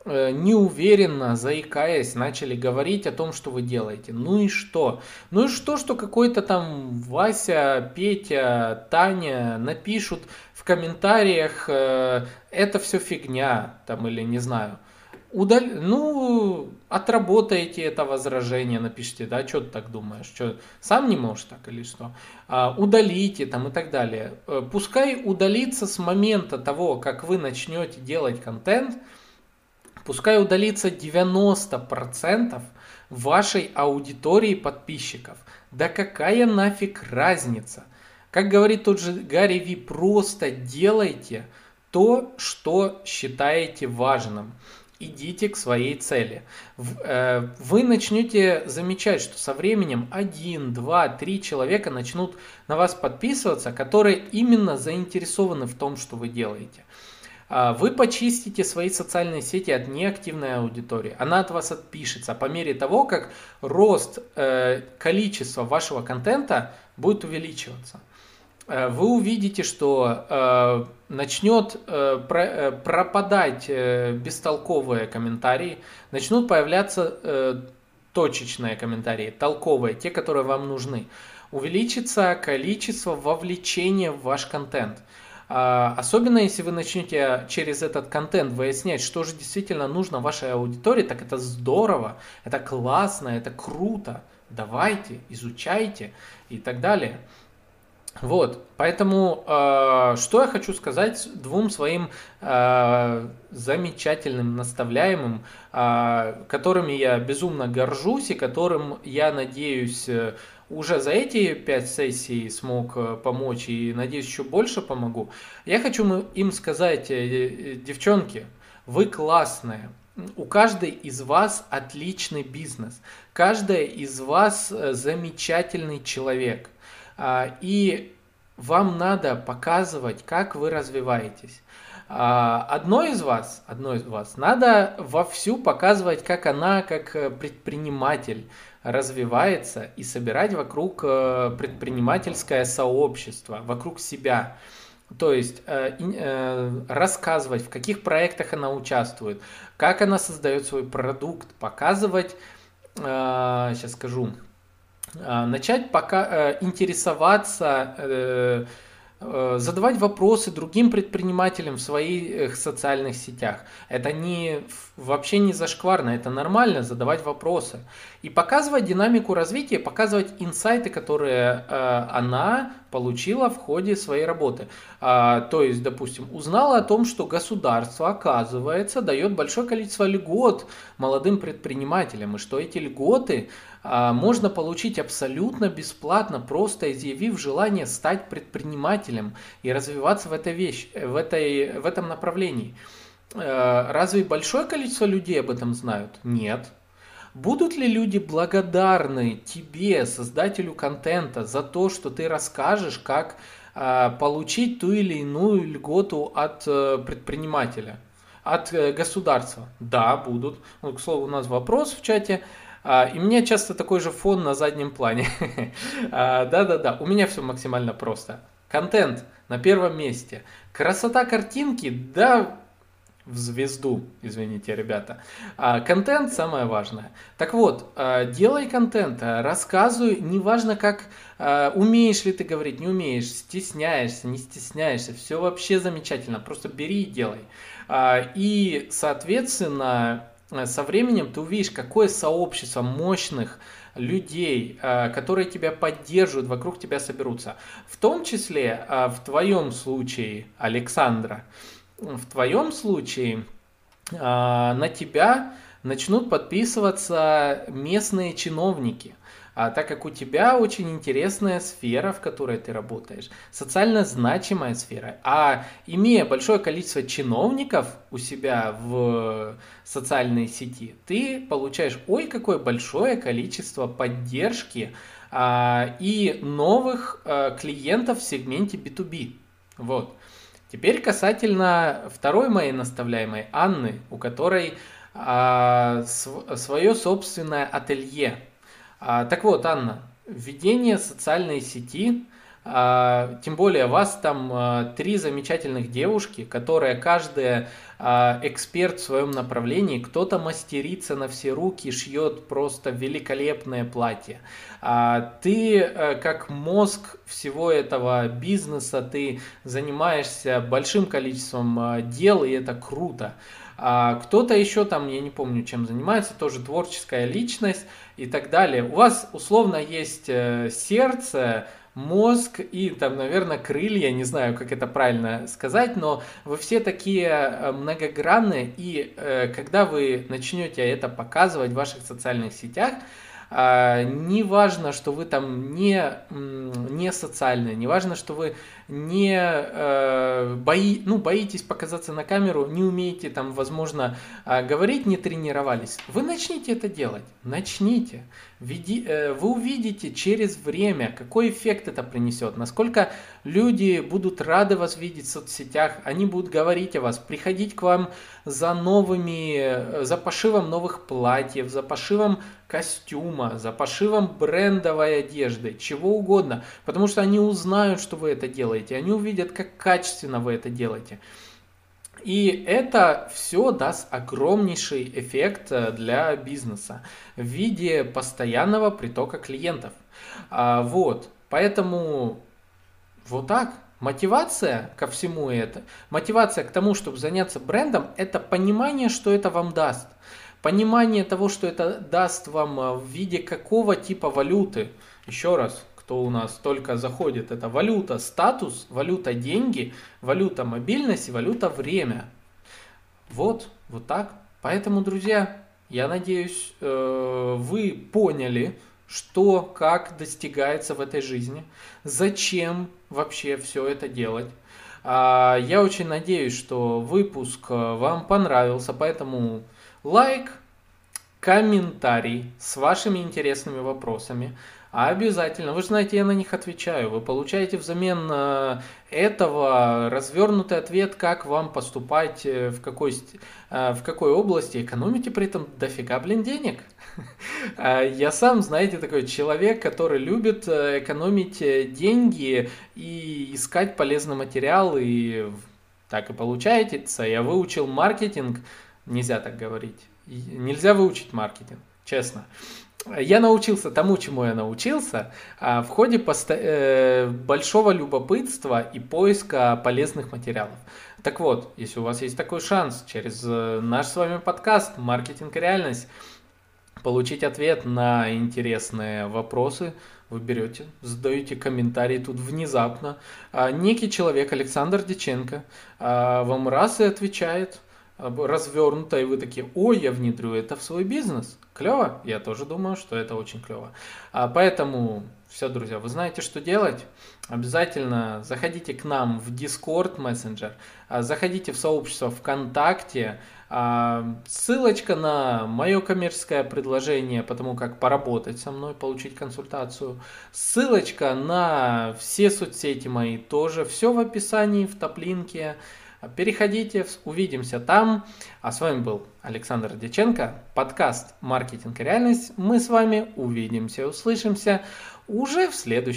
неуверенно, заикаясь, начали говорить о том, что вы делаете. Ну и что? Ну и что, что какой-то там Вася, Петя, Таня напишут в комментариях, э, это все фигня, там или не знаю. Удаль... Ну, отработайте это возражение, напишите, да, что ты так думаешь, что сам не можешь так или что, а, удалите там и так далее. Э, пускай удалится с момента того, как вы начнете делать контент, Пускай удалится 90% вашей аудитории подписчиков. Да какая нафиг разница? Как говорит тот же Гарри Ви, просто делайте то, что считаете важным. Идите к своей цели. Э, вы начнете замечать, что со временем один, два, три человека начнут на вас подписываться, которые именно заинтересованы в том, что вы делаете. А, вы почистите свои социальные сети от неактивной аудитории. Она от вас отпишется по мере того, как рост э, количества вашего контента будет увеличиваться. Э, вы увидите, что э, начнет пропадать бестолковые комментарии, начнут появляться точечные комментарии, толковые, те, которые вам нужны. Увеличится количество вовлечения в ваш контент. А, особенно если вы начнете через этот контент выяснять, что же действительно нужно вашей аудитории, так это здорово, это классно, это круто. Давайте, изучайте и так далее. Вот, поэтому э, что я хочу сказать двум своим э, замечательным наставляемым, э, которыми я безумно горжусь и которым я надеюсь уже за эти пять сессий смог э, помочь и, надеюсь, еще больше помогу. Я хочу им сказать, э, э, девчонки, вы классные, у каждой из вас отличный бизнес, каждая из вас замечательный человек. А, и вам надо показывать, как вы развиваетесь. А, одной из вас, одной из вас надо вовсю показывать, как она, как предприниматель, развивается и собирать вокруг э, предпринимательское сообщество, вокруг себя. То есть э, э, рассказывать, в каких проектах она участвует, как она создает свой продукт, показывать, сейчас скажу, начать пока интересоваться задавать вопросы другим предпринимателям в своих социальных сетях. Это не, вообще не зашкварно, это нормально задавать вопросы. И показывать динамику развития, показывать инсайты, которые э, она получила в ходе своей работы. А, то есть, допустим, узнала о том, что государство, оказывается, дает большое количество льгот молодым предпринимателям, и что эти льготы можно получить абсолютно бесплатно, просто изъявив желание стать предпринимателем и развиваться в этой вещи, в, этой, в этом направлении. Э, разве большое количество людей об этом знают? Нет. Будут ли люди благодарны тебе, создателю контента, за то, что ты расскажешь, как э, получить ту или иную льготу от э, предпринимателя, от государства? Да, будут. Ну, к слову, у нас вопрос в чате. А, и у меня часто такой же фон на заднем плане. А, да-да-да, у меня все максимально просто. Контент на первом месте. Красота картинки, да, в звезду, извините, ребята. А, контент самое важное. Так вот, делай контент, рассказывай, неважно как, умеешь ли ты говорить, не умеешь, стесняешься, не стесняешься, все вообще замечательно, просто бери и делай. И, соответственно, со временем ты увидишь, какое сообщество мощных людей, которые тебя поддерживают, вокруг тебя соберутся. В том числе в твоем случае, Александра, в твоем случае на тебя начнут подписываться местные чиновники – а, так как у тебя очень интересная сфера, в которой ты работаешь, социально значимая сфера. А имея большое количество чиновников у себя в социальной сети, ты получаешь ой какое большое количество поддержки а, и новых а, клиентов в сегменте B2B. Вот. Теперь касательно второй моей наставляемой Анны, у которой а, св- свое собственное ателье так вот, Анна, введение социальной сети, а, тем более вас там а, три замечательных девушки, которые каждая а, эксперт в своем направлении, кто-то мастерится на все руки, шьет просто великолепное платье. А, ты а, как мозг всего этого бизнеса, ты занимаешься большим количеством а, дел, и это круто. А кто-то еще там, я не помню, чем занимается, тоже творческая личность и так далее. У вас условно есть э, сердце, мозг и там, наверное, крылья, не знаю, как это правильно сказать, но вы все такие э, многогранные, и э, когда вы начнете это показывать в ваших социальных сетях, не важно, что вы там не, не социальные, не важно, что вы не э, бои, ну, боитесь показаться на камеру, не умеете там, возможно, э, говорить, не тренировались. Вы начните это делать, начните. Веди, э, вы увидите через время, какой эффект это принесет, насколько люди будут рады вас видеть в соцсетях, они будут говорить о вас, приходить к вам за новыми, э, за пошивом новых платьев, за пошивом костюма, за пошивом брендовой одежды, чего угодно, потому что они узнают, что вы это делаете, они увидят, как качественно вы это делаете. И это все даст огромнейший эффект э, для бизнеса в виде постоянного притока клиентов. А, вот, поэтому вот так. Мотивация ко всему это, мотивация к тому, чтобы заняться брендом, это понимание, что это вам даст. Понимание того, что это даст вам э, в виде какого типа валюты. Еще раз, кто у нас только заходит, это валюта статус, валюта деньги, валюта мобильность валюта время. Вот, вот так. Поэтому, друзья, я надеюсь, э, вы поняли, что, как достигается в этой жизни, зачем вообще все это делать. А, я очень надеюсь, что выпуск э, вам понравился, поэтому лайк, комментарий с вашими интересными вопросами. Обязательно, вы же знаете, я на них отвечаю. Вы получаете взамен э, этого развернутый ответ, как вам поступать, э, в какой, в какой области, экономите при этом дофига, блин, денег. Я сам, знаете, такой человек, который любит экономить деньги и искать полезный материал, и так и получается. Я выучил маркетинг Нельзя так говорить. Нельзя выучить маркетинг, честно. Я научился тому, чему я научился, а, в ходе. Э, большого любопытства и поиска полезных материалов. Так вот, если у вас есть такой шанс через э, наш с вами подкаст «Маркетинг и реальность» получить ответ на интересные вопросы, вы берете, задаете комментарий тут внезапно. А, некий человек, Александр Диченко, а, вам раз и отвечает – развернуто, и вы такие, ой, я внедрю это в свой бизнес. Клево? Я тоже думаю, что это очень клево. А поэтому все, друзья, вы знаете, что делать. Обязательно заходите к нам в Discord Messenger, а, заходите в сообщество ВКонтакте. А, ссылочка на мое коммерческое предложение, потому как поработать со мной, получить консультацию. Ссылочка на все соцсети мои тоже. Все в описании, в топлинке. Переходите, увидимся там. А с вами был Александр Деченко, подкаст «Маркетинг и реальность». Мы с вами увидимся, услышимся уже в следующем